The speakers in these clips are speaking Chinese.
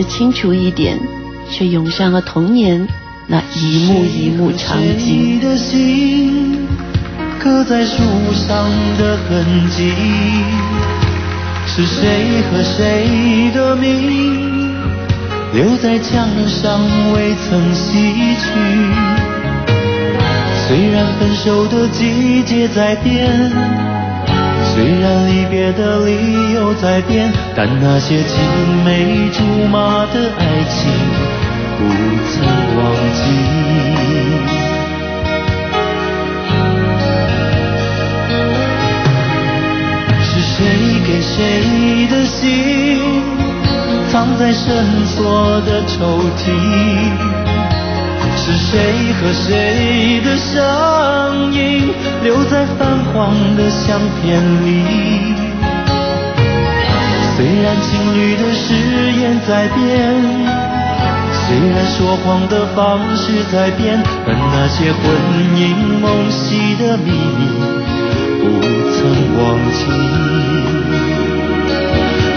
得清楚一点，却涌上了童年那一幕一幕场景。的心刻在树上的痕迹，是谁和谁的名留在墙上未曾洗去？虽然分手的季节在变。虽然离别的理由在变，但那些青梅竹马的爱情不曾忘记。是谁给谁的信，藏在深锁的抽屉？是谁和谁的声音留在泛黄的相片里？虽然情侣的誓言在变，虽然说谎的方式在变，但那些魂萦梦系的秘密不曾忘记。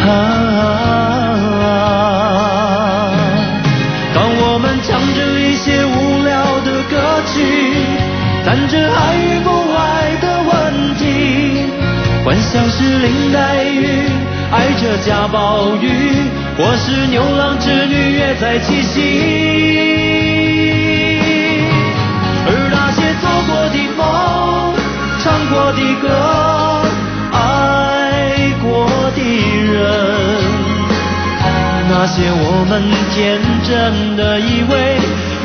啊。去谈着爱与不爱的问题，幻想是林黛玉爱着贾宝玉，或是牛郎织女约在七夕。而那些做过的梦，唱过的歌，爱过的人，那些我们天真的以为。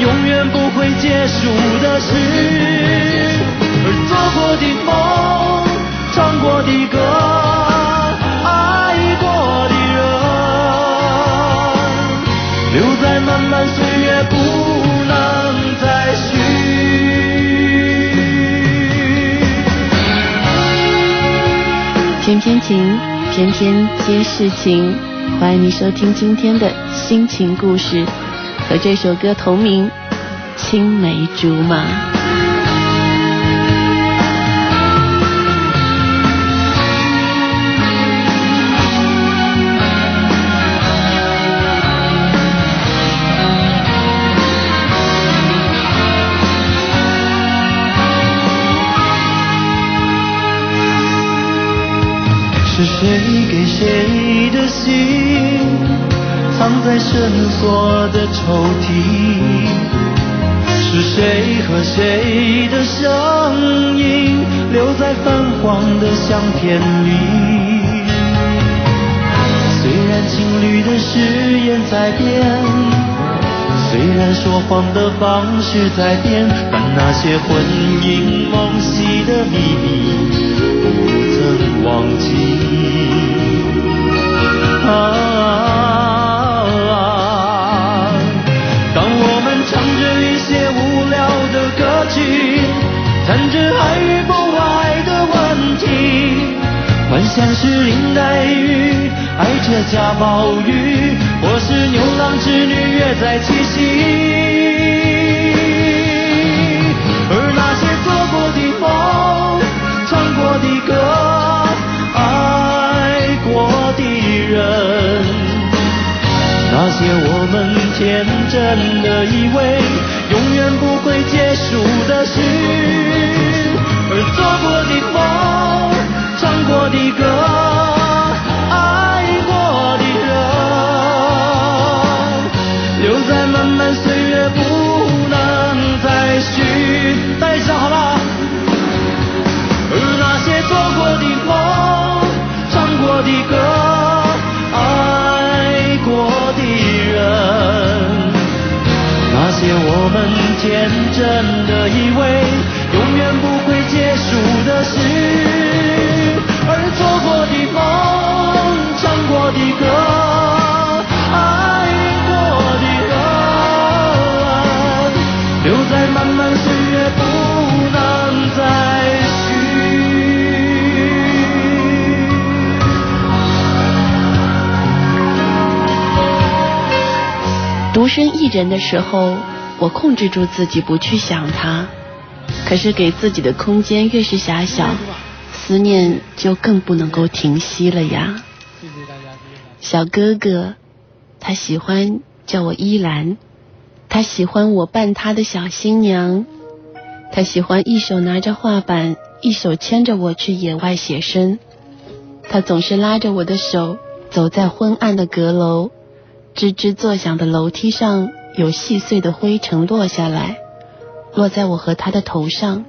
永远不会结束的事，而做过的梦，唱过的歌，爱过的人，留在漫漫岁月，不能再续。偏偏情，偏偏皆是情。欢迎你收听今天的心情故事。和这首歌同名《青梅竹马》。是谁给谁的信？藏在深锁的抽屉，是谁和谁的声音留在泛黄的相片里？虽然情侣的誓言在变，虽然说谎的方式在变，但那些魂萦梦系的秘密不曾忘记。啊。歌曲谈着爱与不爱的问题，幻想是林黛玉爱着贾宝玉，或是牛郎织女约在七夕。而那些做过的梦，唱过的歌，爱过的人，那些我们天真的以为。永远不结束的事，而做过的梦，唱过的歌，爱过的人，留在漫漫岁月，不能再续。带一下好了。而那些做过的梦，唱过的歌，爱过的人。那些我天真的以为永远不会结束的事，而做过的梦，唱过的歌，爱过的人，留在漫漫岁月，不能再续。独身一人的时候。我控制住自己不去想他，可是给自己的空间越是狭小，思念就更不能够停息了呀。小哥哥，他喜欢叫我依兰，他喜欢我扮他的小新娘，他喜欢一手拿着画板，一手牵着我去野外写生。他总是拉着我的手，走在昏暗的阁楼，吱吱作响的楼梯上有细碎的灰尘落下来，落在我和他的头上。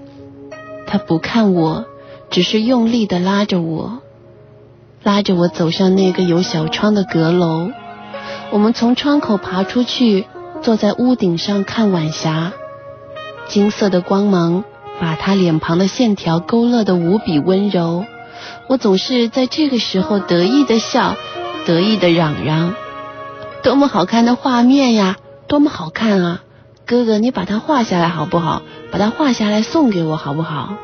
他不看我，只是用力的拉着我，拉着我走上那个有小窗的阁楼。我们从窗口爬出去，坐在屋顶上看晚霞。金色的光芒把他脸庞的线条勾勒得无比温柔。我总是在这个时候得意的笑，得意的嚷嚷：“多么好看的画面呀！多么好看啊！哥哥，你把它画下来好不好？把它画下来送给我好不好？”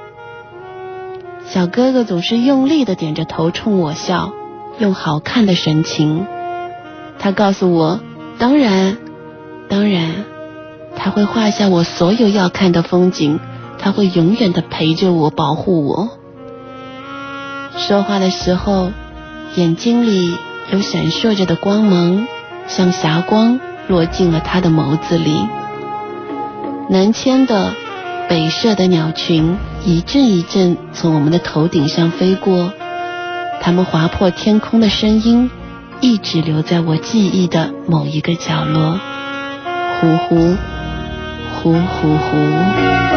小哥哥总是用力的点着头冲我笑，用好看的神情。他告诉我：“当然，当然，他会画下我所有要看的风景，他会永远的陪着我，保护我。”说话的时候，眼睛里有闪烁着的光芒，像霞光落进了他的眸子里。南迁的、北射的鸟群一阵一阵从我们的头顶上飞过，它们划破天空的声音，一直留在我记忆的某一个角落。呼呼，呼呼呼。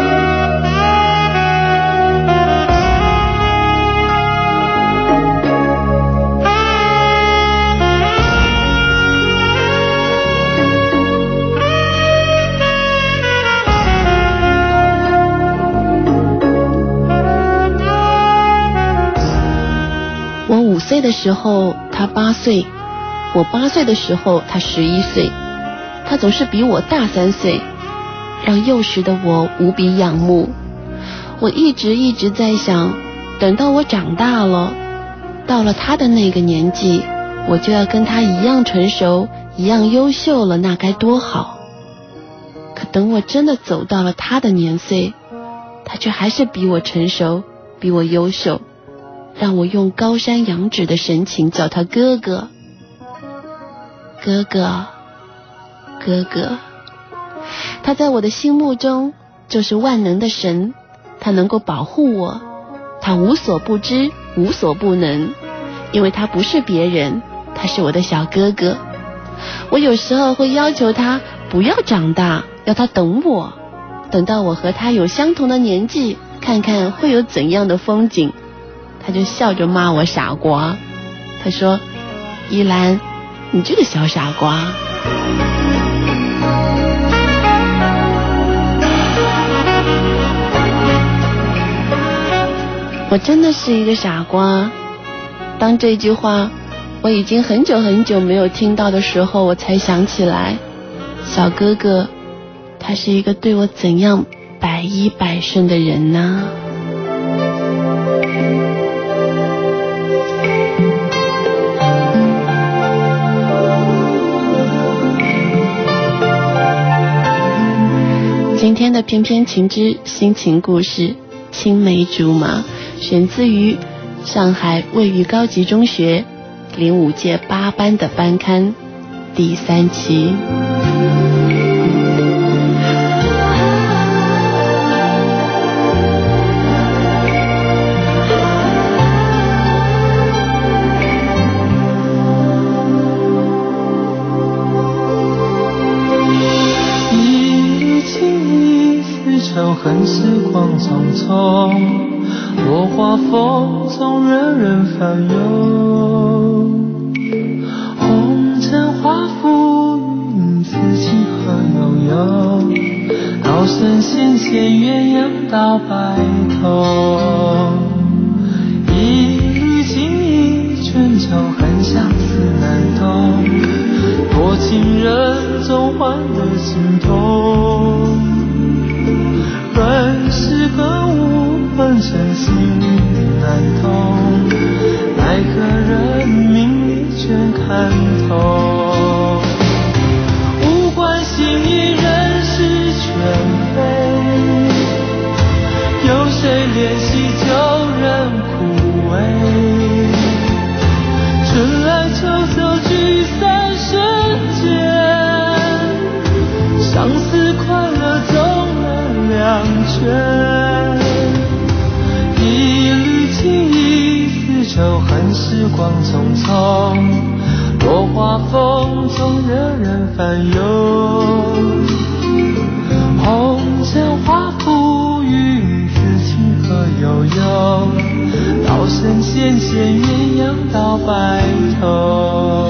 岁的时候，他八岁；我八岁的时候，他十一岁。他总是比我大三岁，让幼时的我无比仰慕。我一直一直在想，等到我长大了，到了他的那个年纪，我就要跟他一样成熟，一样优秀了，那该多好！可等我真的走到了他的年岁，他却还是比我成熟，比我优秀。让我用高山仰止的神情叫他哥哥，哥哥，哥哥。他在我的心目中就是万能的神，他能够保护我，他无所不知，无所不能，因为他不是别人，他是我的小哥哥。我有时候会要求他不要长大，要他等我，等到我和他有相同的年纪，看看会有怎样的风景。他就笑着骂我傻瓜，他说：“依兰，你这个小傻瓜。”我真的是一个傻瓜。当这句话我已经很久很久没有听到的时候，我才想起来，小哥哥他是一个对我怎样百依百顺的人呢？天的翩翩情之心情故事，青梅竹马，选自于上海位于高级中学零五届八班的班刊第三期。恨时光匆匆，落花风中人人烦忧。红尘化浮云，此情何悠悠？道声仙牵鸳鸯到白头。一缕情意，春秋恨相思难懂。多情人总换得心痛。光匆匆，落花风中惹人烦忧。红尘化浮云，此情何悠悠？道声仙仙鸳鸯到白头。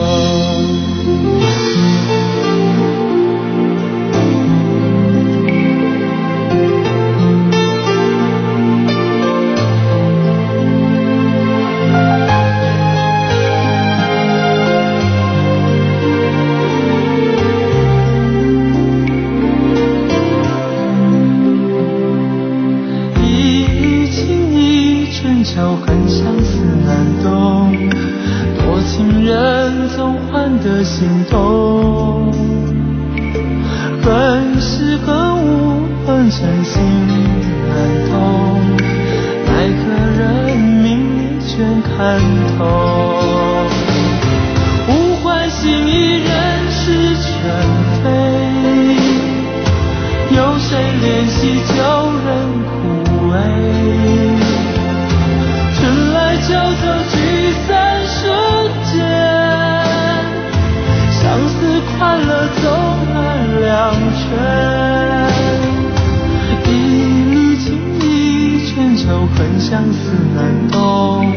难懂，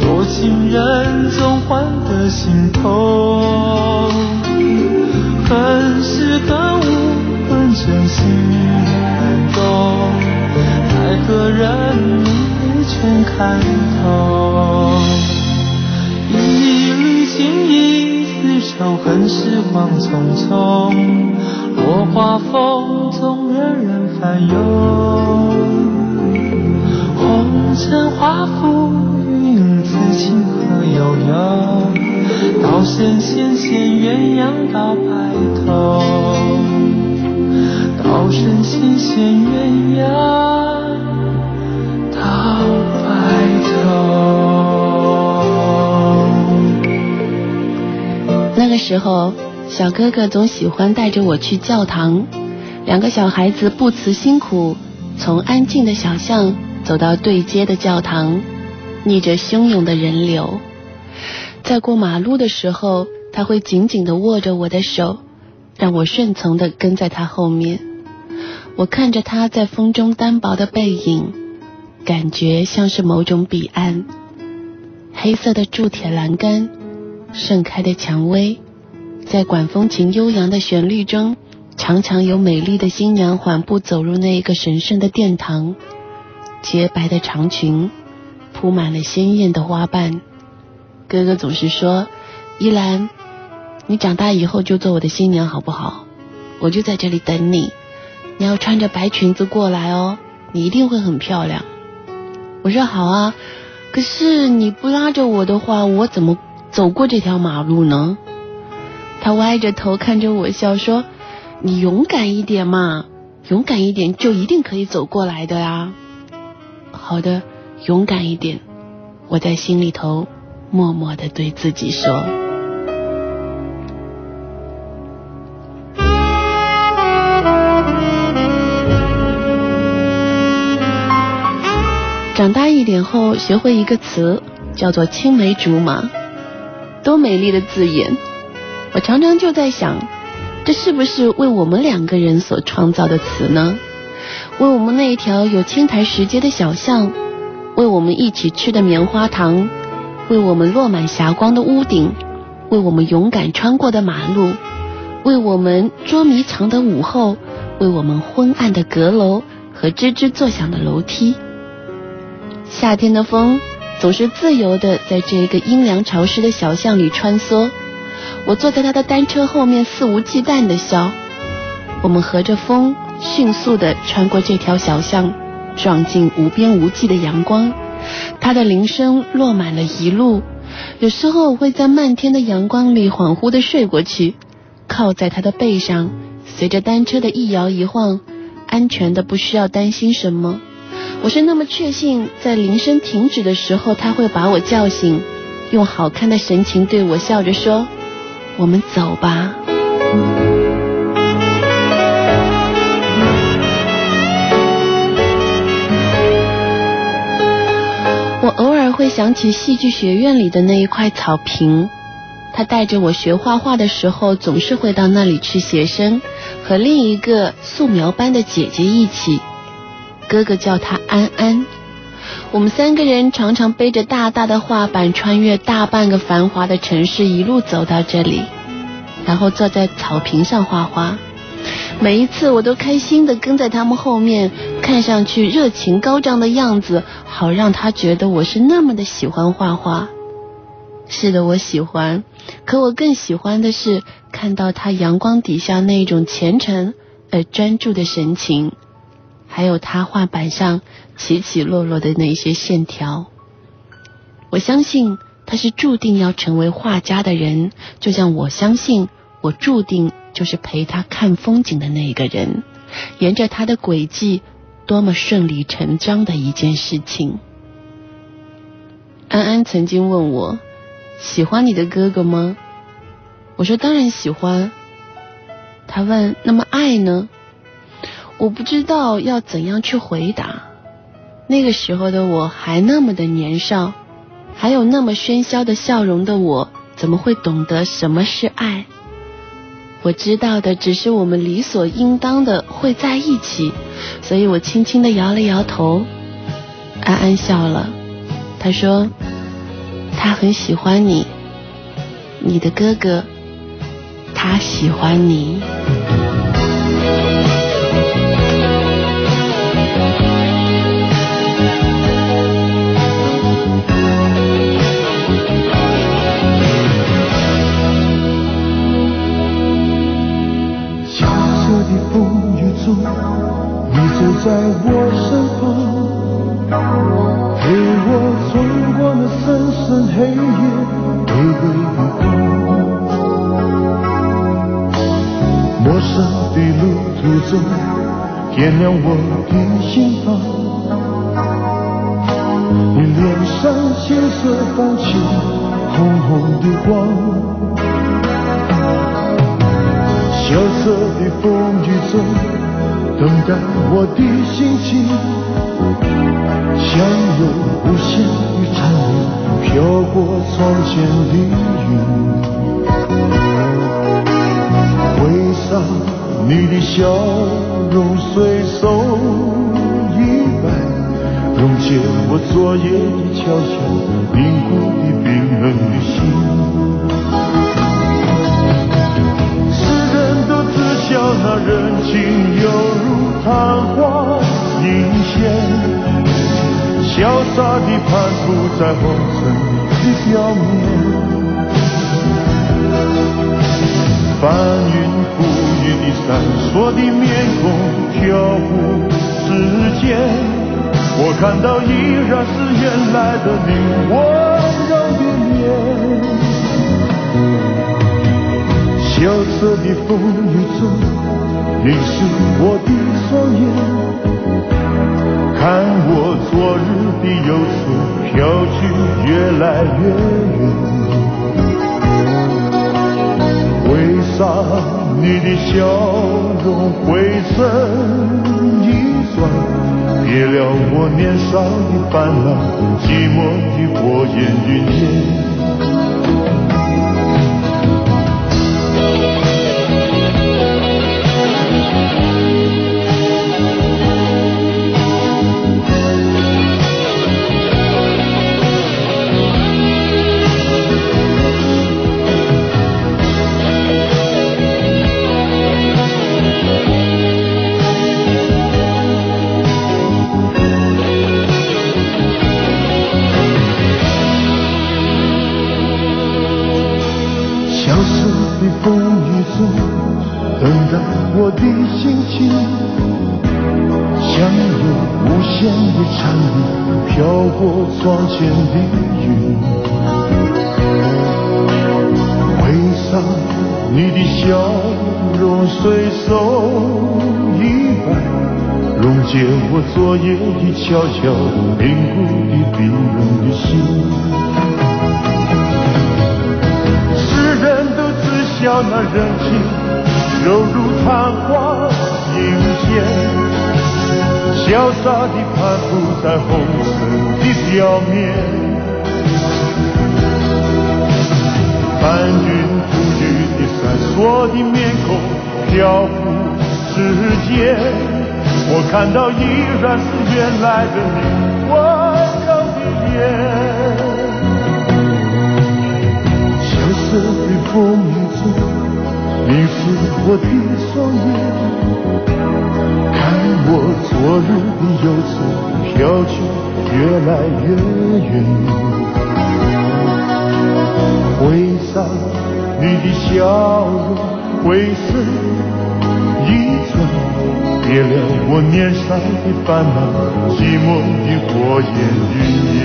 多情人总患得心痛。恨是恨无恨真心难懂。奈何人已全看透，一缕青衣厮守，恨时光匆匆。落花风中，惹人翻涌。红尘化浮云，此情何悠悠？道声仙仙鸳鸯到白头，道声仙仙鸳鸯到白头。那个时候，小哥哥总喜欢带着我去教堂，两个小孩子不辞辛苦，从安静的小巷走到对街的教堂，逆着汹涌的人流。在过马路的时候，他会紧紧地握着我的手，让我顺从地跟在他后面。我看着他在风中单薄的背影，感觉像是某种彼岸。黑色的铸铁栏杆，盛开的蔷薇。在管风琴悠扬的旋律中，常常有美丽的新娘缓步走入那一个神圣的殿堂。洁白的长裙铺满了鲜艳的花瓣。哥哥总是说：“依兰，你长大以后就做我的新娘好不好？我就在这里等你。你要穿着白裙子过来哦，你一定会很漂亮。”我说：“好啊，可是你不拉着我的话，我怎么走过这条马路呢？”他歪着头看着我笑说：“你勇敢一点嘛，勇敢一点就一定可以走过来的呀。”好的，勇敢一点，我在心里头默默的对自己说。长大一点后，学会一个词，叫做青梅竹马，多美丽的字眼。我常常就在想，这是不是为我们两个人所创造的词呢？为我们那一条有青苔石阶的小巷，为我们一起吃的棉花糖，为我们落满霞光的屋顶，为我们勇敢穿过的马路，为我们捉迷藏的午后，为我们昏暗的阁楼和吱吱作响的楼梯。夏天的风总是自由的在这个阴凉潮湿的小巷里穿梭。我坐在他的单车后面，肆无忌惮的笑。我们和着风，迅速的穿过这条小巷，撞进无边无际的阳光。他的铃声落满了一路。有时候我会在漫天的阳光里恍惚的睡过去，靠在他的背上，随着单车的一摇一晃，安全的不需要担心什么。我是那么确信，在铃声停止的时候，他会把我叫醒，用好看的神情对我笑着说。我们走吧。会想起戏剧学院里的那一块草坪，他带着我学画画的时候，总是会到那里去写生，和另一个素描班的姐姐一起。哥哥叫他安安。我们三个人常常背着大大的画板，穿越大半个繁华的城市，一路走到这里，然后坐在草坪上画画。每一次我都开心的跟在他们后面，看上去热情高涨的样子，好让他觉得我是那么的喜欢画画。是的，我喜欢，可我更喜欢的是看到他阳光底下那种虔诚而专注的神情，还有他画板上起起落落的那些线条。我相信他是注定要成为画家的人，就像我相信我注定。就是陪他看风景的那个人，沿着他的轨迹，多么顺理成章的一件事情。安安曾经问我，喜欢你的哥哥吗？我说当然喜欢。他问，那么爱呢？我不知道要怎样去回答。那个时候的我还那么的年少，还有那么喧嚣的笑容的我，怎么会懂得什么是爱？我知道的只是我们理所应当的会在一起，所以我轻轻的摇了摇头。安安笑了，他说：“他很喜欢你，你的哥哥，他喜欢你。”在我身旁，陪我穿过那深深黑夜，微微的光。陌生的路途中，点亮我的心房。你脸上青涩泛起红红的光，萧瑟的风雨中。等待我的心情，像有无限的缠绵飘过窗前的云。挥洒你的笑容随手一摆，溶解我昨夜的悄悄凝固的冰冷的心？那人情犹如昙花一现，潇洒地攀附在红尘的表面。翻云覆雨的闪烁的面孔飘忽之间，我看到依然是原来的你我萧瑟的风雨中，淋湿我的双眼，看我昨日的忧愁飘去越来越远。为啥你的笑容回身一转，别了我年少的烦恼，寂寞的火焰云烟。窗前的云，挥洒你的笑容随手一摆，溶解我昨夜的悄悄凝固的冰冷的心？世人都知晓那人情犹如昙花一现，潇洒地攀附在红尘的表面。翻云覆雨的闪烁的面孔，漂浮时间，我看到依然是原来的你，温柔的眼。萧瑟的风雨中，凝视我的双眼。我昨日的忧愁飘去，越来越远。回上你的笑容，回身一转，别了我年少的烦恼，寂寞的火焰云烟。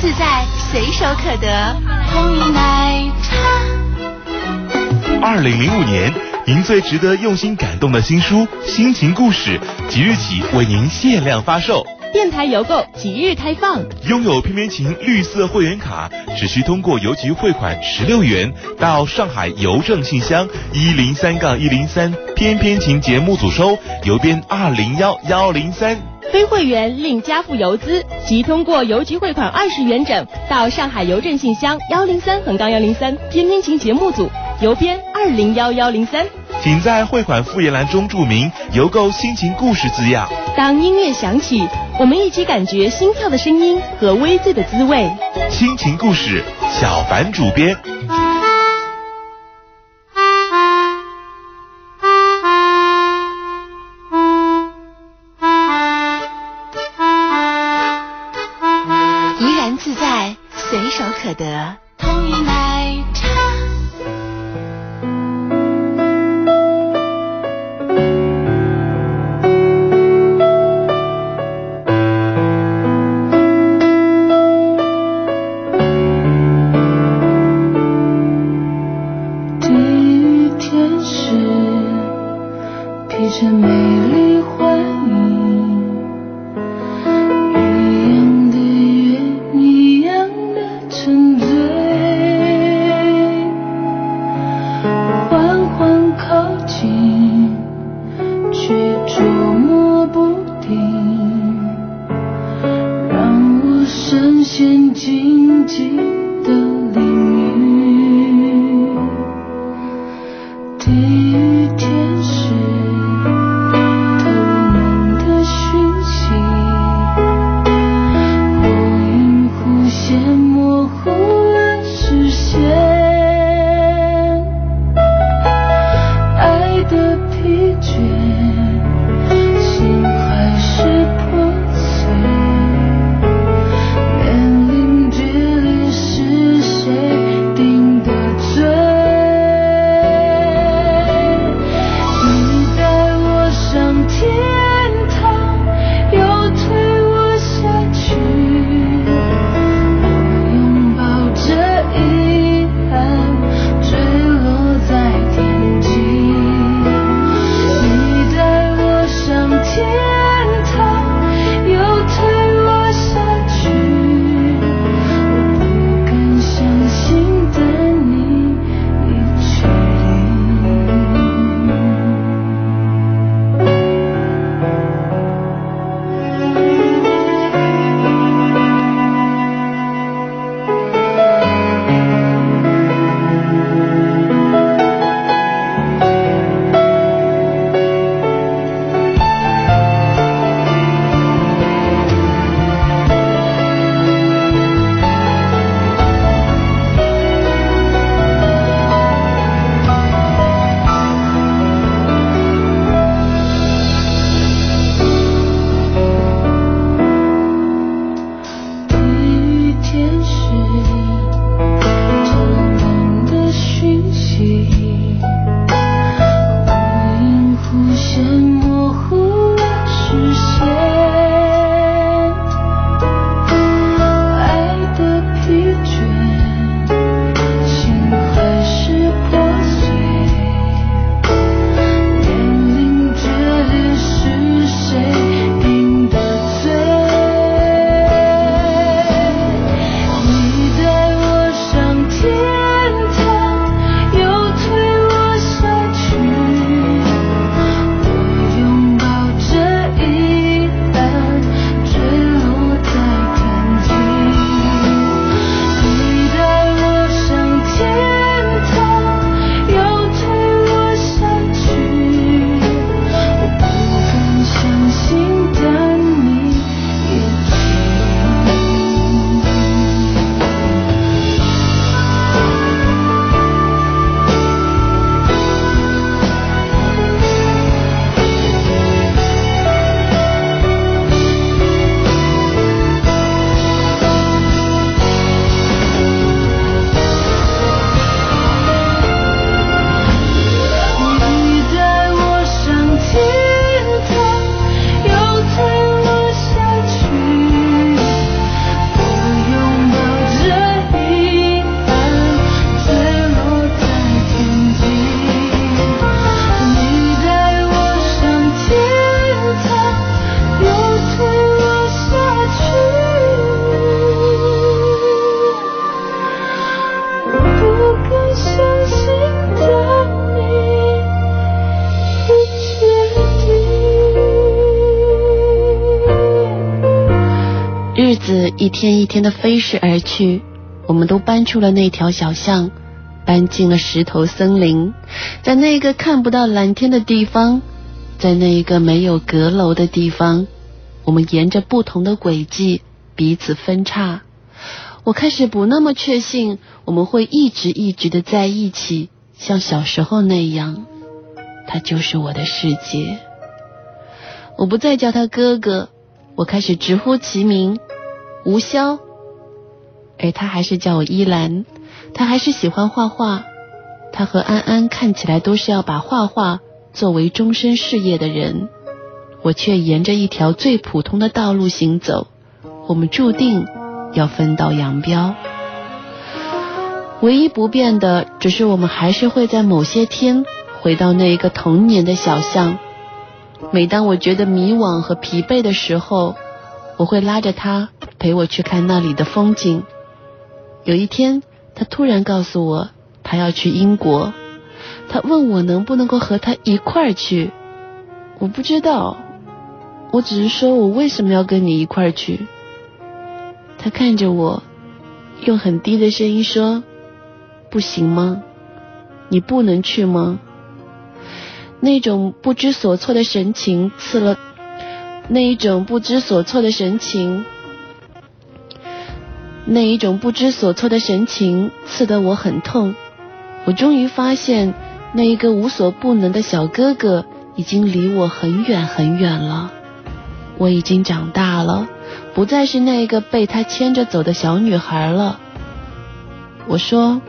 自在随手可得红奶茶二零零五年，您最值得用心感动的新书《心情故事》即日起为您限量发售。电台邮购即日开放。拥有翩翩琴绿色会员卡，只需通过邮局汇款十六元到上海邮政信箱一零三杠一零三翩翩琴节目组收，邮编二零幺幺零三。非会员另加付邮资，即通过邮局汇款二十元整到上海邮政信箱幺零三横杠幺零三翩翩琴节目组，邮编二零幺幺零三。请在汇款复原栏中注明“邮购心情故事”字样。当音乐响起，我们一起感觉心跳的声音和微醉的滋味。心情故事，小凡主编。捉摸不定让我深陷荆棘。一天一天的飞逝而去，我们都搬出了那条小巷，搬进了石头森林，在那个看不到蓝天的地方，在那一个没有阁楼的地方，我们沿着不同的轨迹彼此分叉。我开始不那么确信我们会一直一直的在一起，像小时候那样。他就是我的世界。我不再叫他哥哥，我开始直呼其名吴潇，而他还是叫我依兰。他还是喜欢画画，他和安安看起来都是要把画画作为终身事业的人，我却沿着一条最普通的道路行走。我们注定要分道扬镳。唯一不变的，只是我们还是会在某些天。回到那一个童年的小巷，每当我觉得迷惘和疲惫的时候，我会拉着他陪我去看那里的风景。有一天，他突然告诉我，他要去英国，他问我能不能够和他一块儿去。我不知道，我只是说我为什么要跟你一块儿去。他看着我，用很低的声音说：“不行吗？你不能去吗？”那种不知所措的神情刺了，那一种不知所措的神情，那一种不知所措的神情刺得我很痛。我终于发现，那一个无所不能的小哥哥已经离我很远很远了。我已经长大了，不再是那个被他牵着走的小女孩了。我说，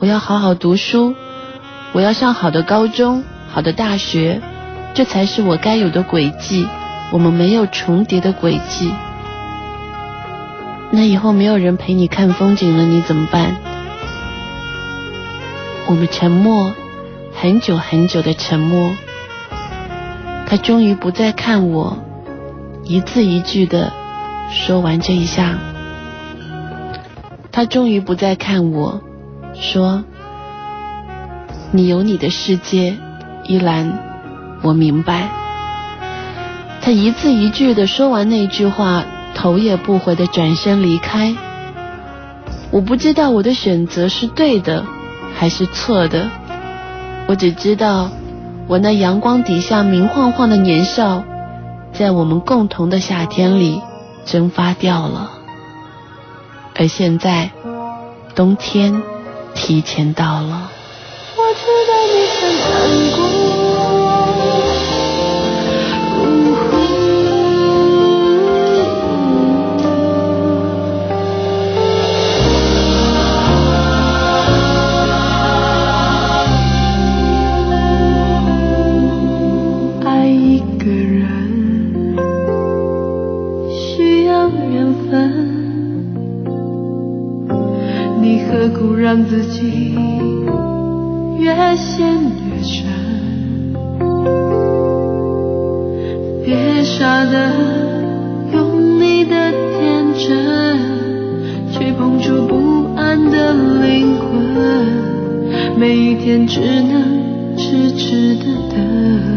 我要好好读书，我要上好的高中。好的大学，这才是我该有的轨迹。我们没有重叠的轨迹，那以后没有人陪你看风景了，你怎么办？我们沉默，很久很久的沉默。他终于不再看我，一字一句的说完这一下。他终于不再看我，说：“你有你的世界。”依兰，我明白。他一字一句的说完那句话，头也不回的转身离开。我不知道我的选择是对的还是错的，我只知道我那阳光底下明晃晃的年少，在我们共同的夏天里蒸发掉了。而现在，冬天提前到了。我知道你很难过。让自己越陷越深，别傻的用你的天真去碰触不安的灵魂，每一天只能痴痴的等。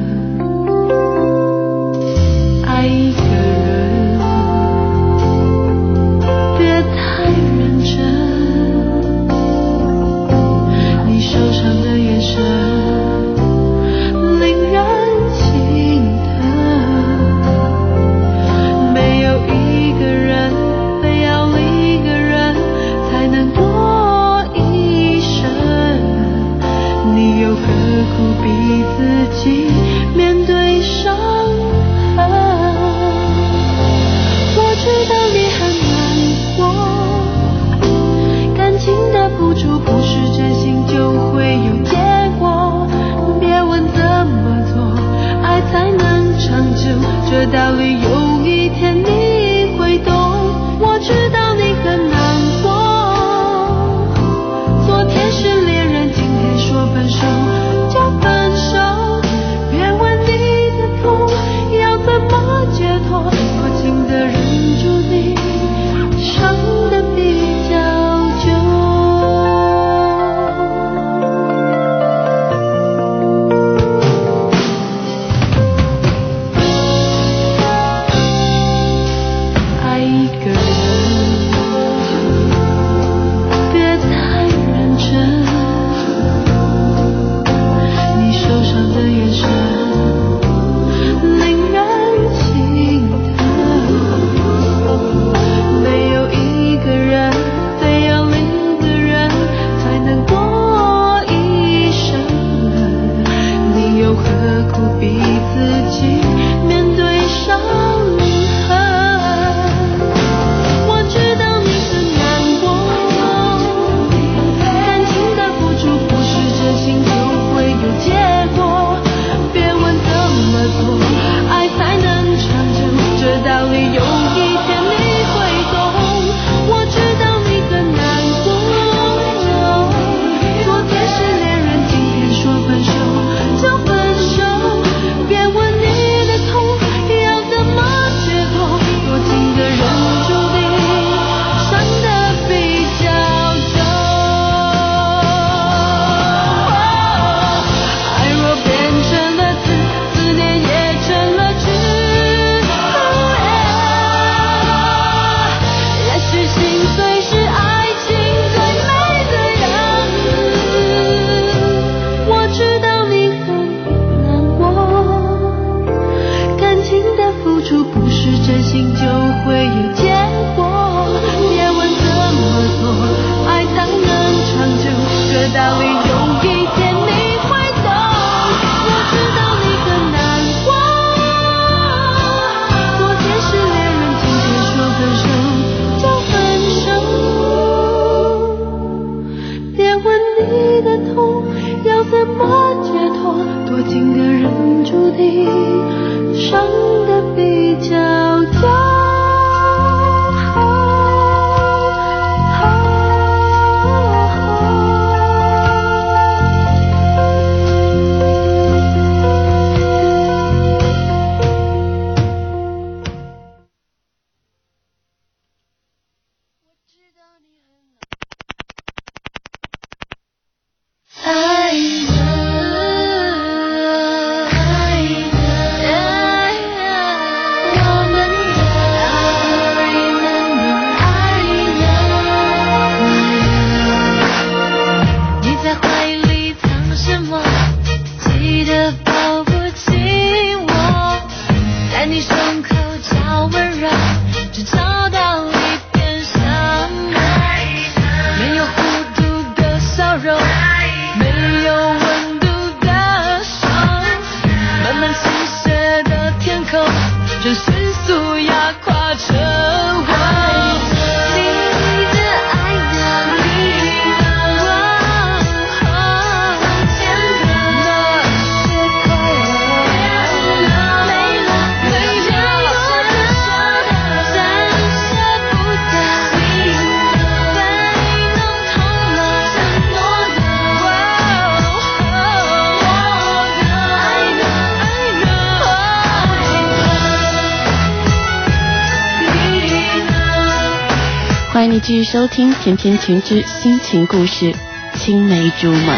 这道理。继续收听《甜甜情之心情故事》，青梅竹马。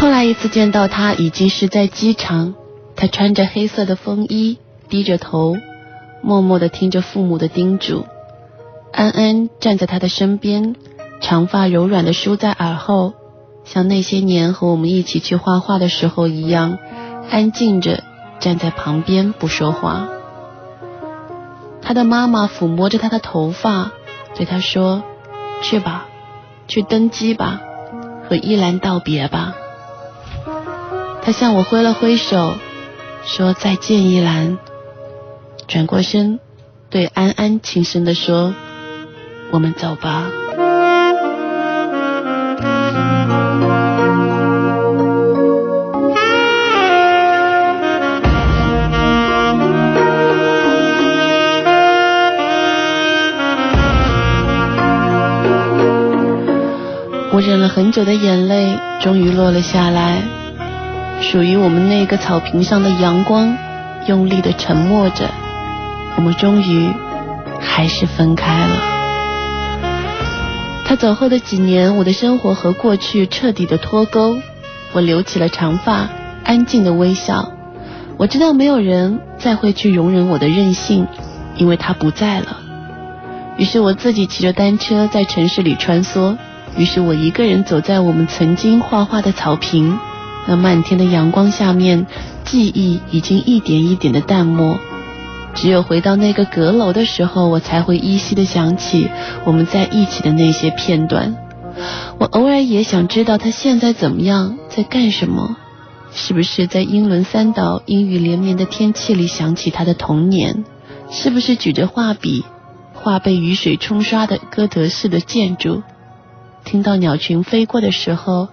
后来一次见到他，已经是在机场，他穿着黑色的风衣。低着头，默默地听着父母的叮嘱。安安站在他的身边，长发柔软地梳在耳后，像那些年和我们一起去画画的时候一样，安静着站在旁边不说话。他的妈妈抚摸着他的头发，对他说：“去吧，去登机吧，和依兰道别吧。”他向我挥了挥手，说：“再见，依兰。”转过身，对安安轻声地说：“我们走吧。”我忍了很久的眼泪，终于落了下来。属于我们那个草坪上的阳光，用力的沉默着。我们终于还是分开了。他走后的几年，我的生活和过去彻底的脱钩。我留起了长发，安静的微笑。我知道没有人再会去容忍我的任性，因为他不在了。于是我自己骑着单车在城市里穿梭。于是我一个人走在我们曾经画画的草坪。那漫天的阳光下面，记忆已经一点一点的淡漠。只有回到那个阁楼的时候，我才会依稀的想起我们在一起的那些片段。我偶尔也想知道他现在怎么样，在干什么，是不是在英伦三岛阴雨连绵的天气里想起他的童年？是不是举着画笔画被雨水冲刷的哥德式的建筑？听到鸟群飞过的时候，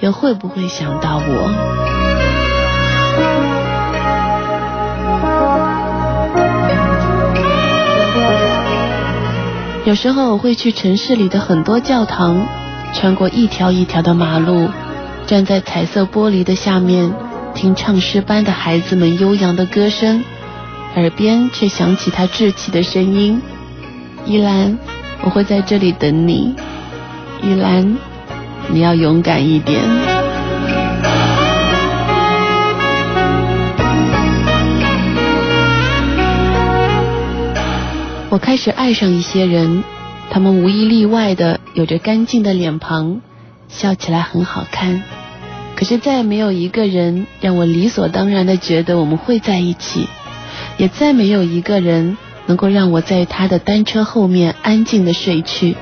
又会不会想到我？有时候我会去城市里的很多教堂，穿过一条一条的马路，站在彩色玻璃的下面，听唱诗班的孩子们悠扬的歌声，耳边却响起他稚气的声音：“依兰，我会在这里等你。依兰，你要勇敢一点。”我开始爱上一些人，他们无一例外的有着干净的脸庞，笑起来很好看。可是再也没有一个人让我理所当然的觉得我们会在一起，也再没有一个人能够让我在他的单车后面安静的睡去。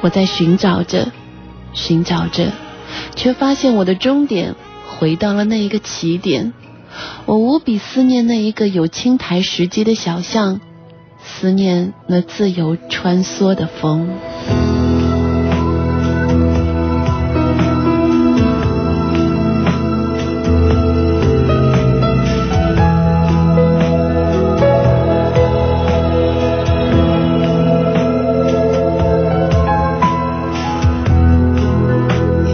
我在寻找着，寻找着，却发现我的终点回到了那一个起点。我无比思念那一个有青苔石阶的小巷，思念那自由穿梭的风。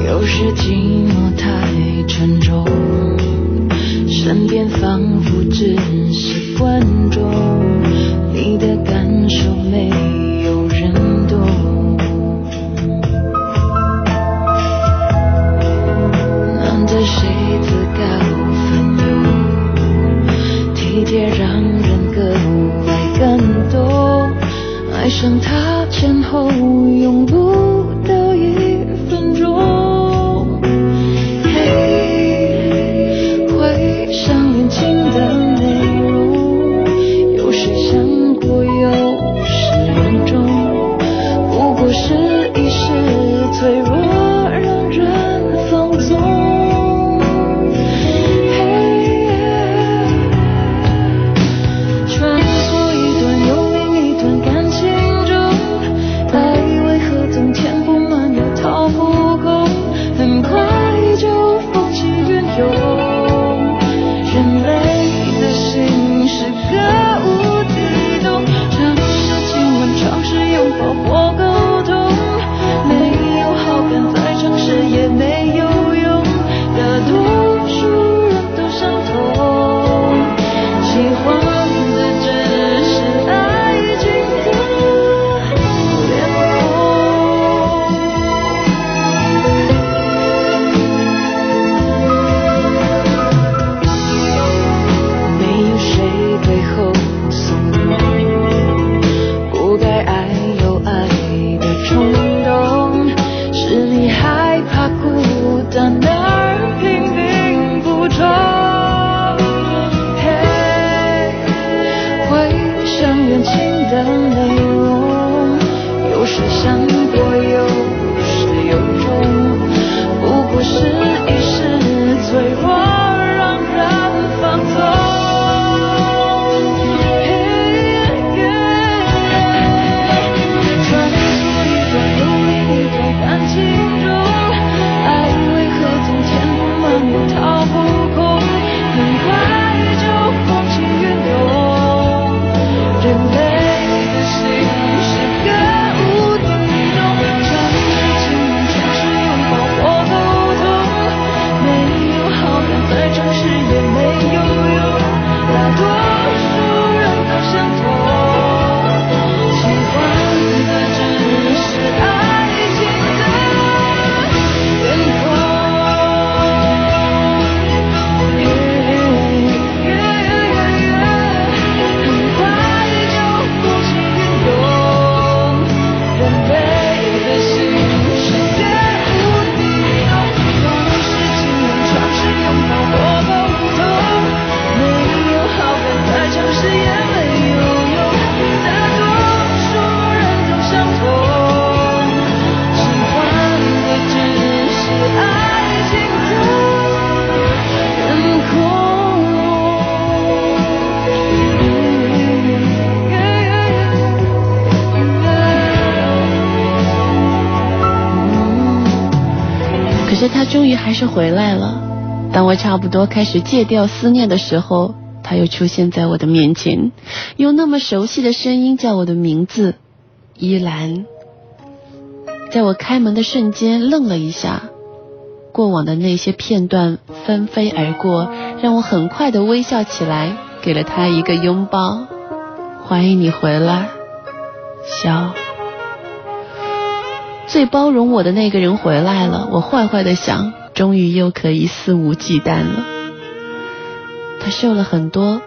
有时寂寞太沉重身边仿佛只是观爱上他前后永不回来了。当我差不多开始戒掉思念的时候，他又出现在我的面前，用那么熟悉的声音叫我的名字，依兰。在我开门的瞬间，愣了一下，过往的那些片段纷飞而过，让我很快的微笑起来，给了他一个拥抱。欢迎你回来，笑。最包容我的那个人回来了，我坏坏的想，终于又可以肆无忌惮了。他瘦了很多，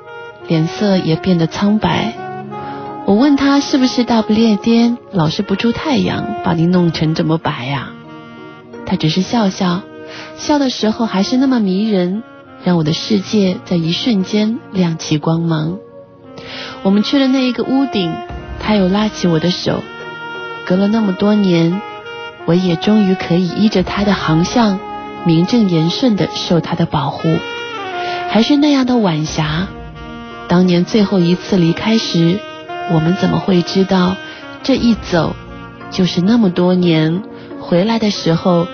脸色也变得苍白。我问他是不是大不列颠老是不出太阳，把你弄成这么白呀？他只是笑笑，笑的时候还是那么迷人，让我的世界在一瞬间亮起光芒。我们去了那一个屋顶，他又拉起我的手。隔了那么多年，我也终于可以依着他的航向，名正言顺的受他的保护，还是那样的晚霞。当年最后一次离开时，我们怎么会知道这一走就是那么多年？回来的时候，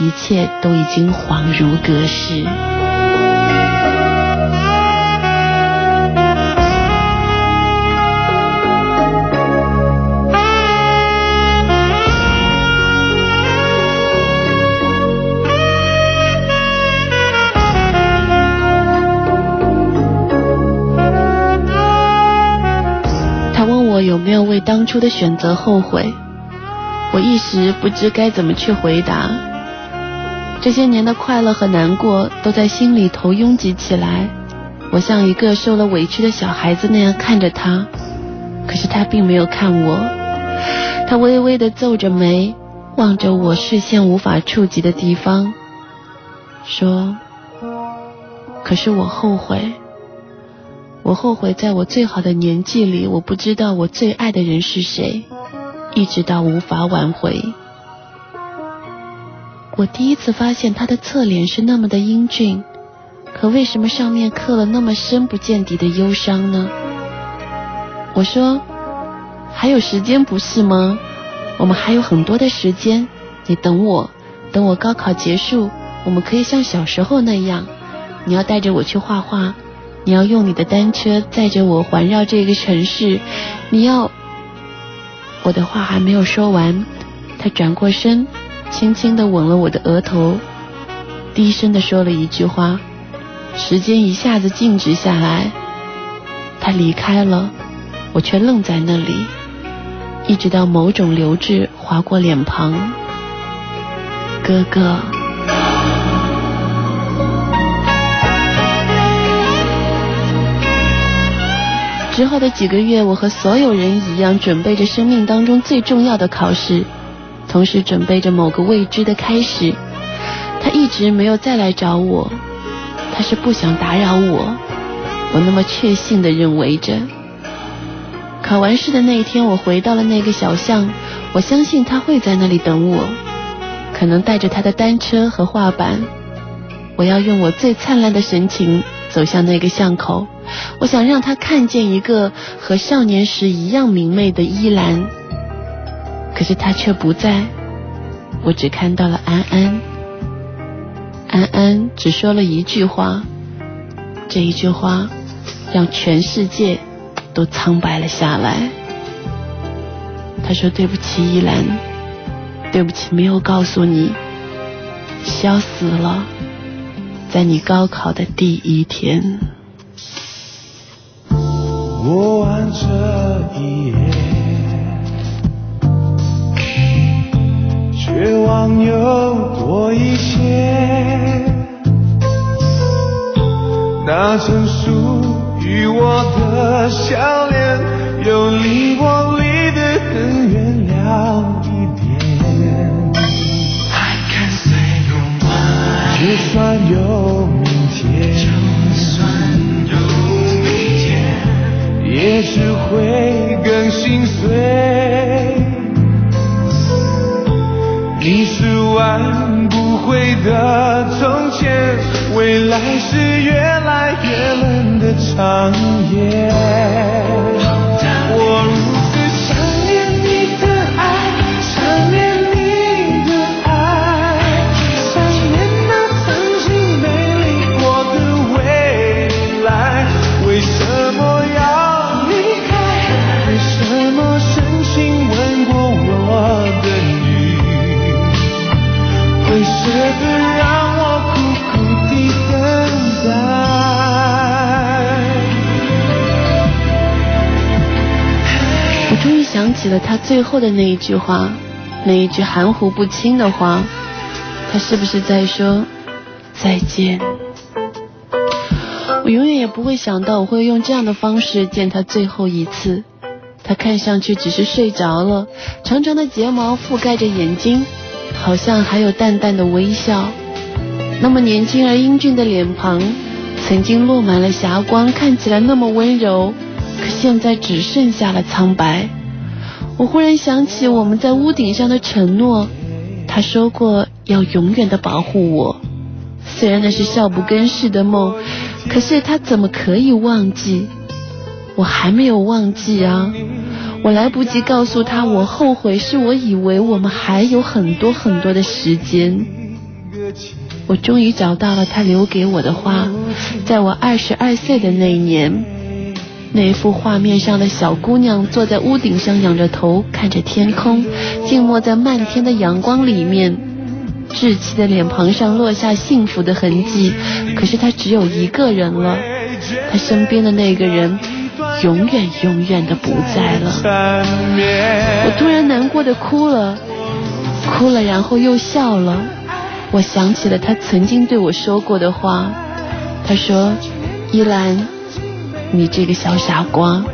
一切都已经恍如隔世。有没有为当初的选择后悔？我一时不知该怎么去回答。这些年的快乐和难过都在心里头拥挤起来。我像一个受了委屈的小孩子那样看着他，可是他并没有看我。他微微的皱着眉，望着我视线无法触及的地方，说：“可是我后悔。”我后悔，在我最好的年纪里，我不知道我最爱的人是谁，一直到无法挽回。我第一次发现他的侧脸是那么的英俊，可为什么上面刻了那么深不见底的忧伤呢？我说，还有时间不是吗？我们还有很多的时间，你等我，等我高考结束，我们可以像小时候那样，你要带着我去画画。你要用你的单车载着我环绕这个城市，你要……我的话还没有说完，他转过身，轻轻的吻了我的额头，低声的说了一句话，时间一下子静止下来，他离开了，我却愣在那里，一直到某种流质划过脸庞，哥哥。之后的几个月，我和所有人一样，准备着生命当中最重要的考试，同时准备着某个未知的开始。他一直没有再来找我，他是不想打扰我，我那么确信的认为着。考完试的那一天，我回到了那个小巷，我相信他会在那里等我，可能带着他的单车和画板。我要用我最灿烂的神情走向那个巷口。我想让他看见一个和少年时一样明媚的依兰，可是他却不在。我只看到了安安，安安只说了一句话，这一句话让全世界都苍白了下来。他说：“对不起，依兰，对不起，没有告诉你，笑死了，在你高考的第一天。”过完这一夜，绝望又多一些。那曾属于我的笑脸，又离我离得很远了就算有明天。就算有明天也只会更心碎。你是挽不回的从前，未来是越来越冷的长夜。起了他最后的那一句话，那一句含糊不清的话，他是不是在说再见？我永远也不会想到我会用这样的方式见他最后一次。他看上去只是睡着了，长长的睫毛覆盖着眼睛，好像还有淡淡的微笑。那么年轻而英俊的脸庞，曾经落满了霞光，看起来那么温柔，可现在只剩下了苍白。我忽然想起我们在屋顶上的承诺，他说过要永远的保护我，虽然那是笑不更事的梦，可是他怎么可以忘记？我还没有忘记啊！我来不及告诉他，我后悔，是我以为我们还有很多很多的时间。我终于找到了他留给我的花，在我二十二岁的那一年，那幅画面上的小姑娘坐在屋顶上，仰着头看着天空，静默在漫天的阳光里面，稚气的脸庞上落下幸福的痕迹。可是她只有一个人了，她身边的那个人。永远永远的不在了，我突然难过的哭了，哭了然后又笑了。我想起了他曾经对我说过的话，他说：“依兰，你这个小傻瓜，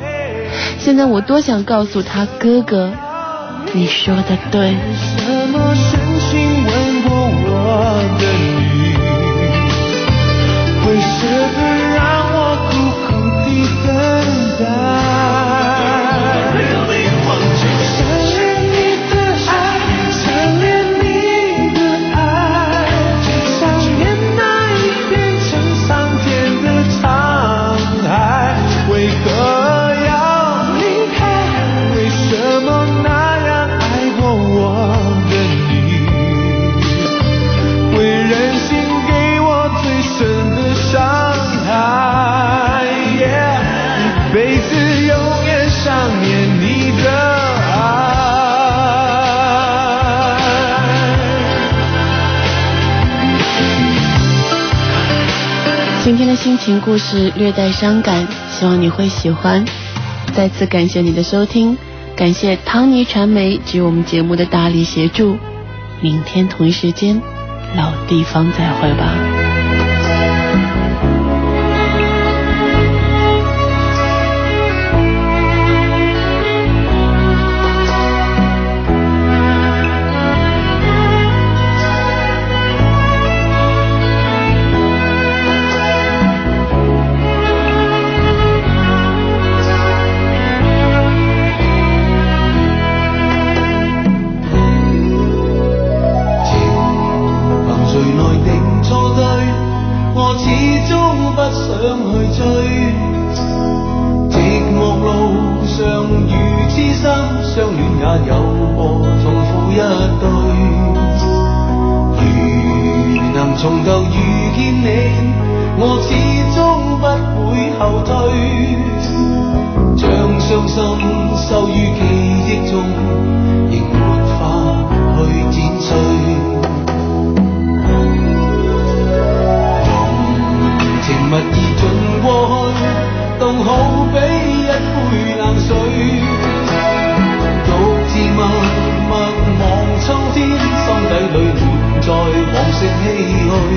现在我多想告诉他哥哥，你说的对。为什么深情吻过我的你？为什么？心情故事略带伤感，希望你会喜欢。再次感谢你的收听，感谢汤尼传媒及我们节目的大力协助。明天同一时间，老地方再会吧。想去追寂寞路上遇痴心相恋也有过痛苦一堆如能重头遇见你我始终不会后退。将伤心收于记忆中仍没法去剪碎。甜蜜已尽过去，冻好比一杯冷水。独自默默望秋天，心底里满载往昔唏嘘。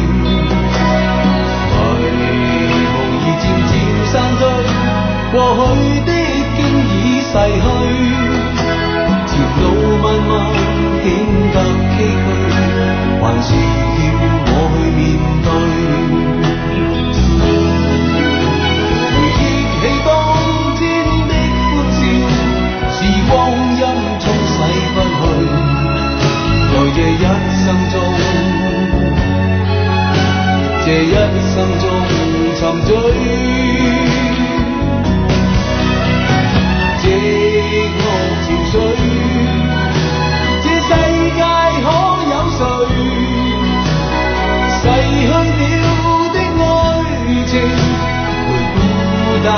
迷雾已渐渐散去，过去？的经已逝去。前路漫漫显得崎岖，还是要我去？面对。光阴冲洗不去，在这一生中，这一生中沉醉，寂寞憔水。这世界可有谁？逝去了的爱情，回不到。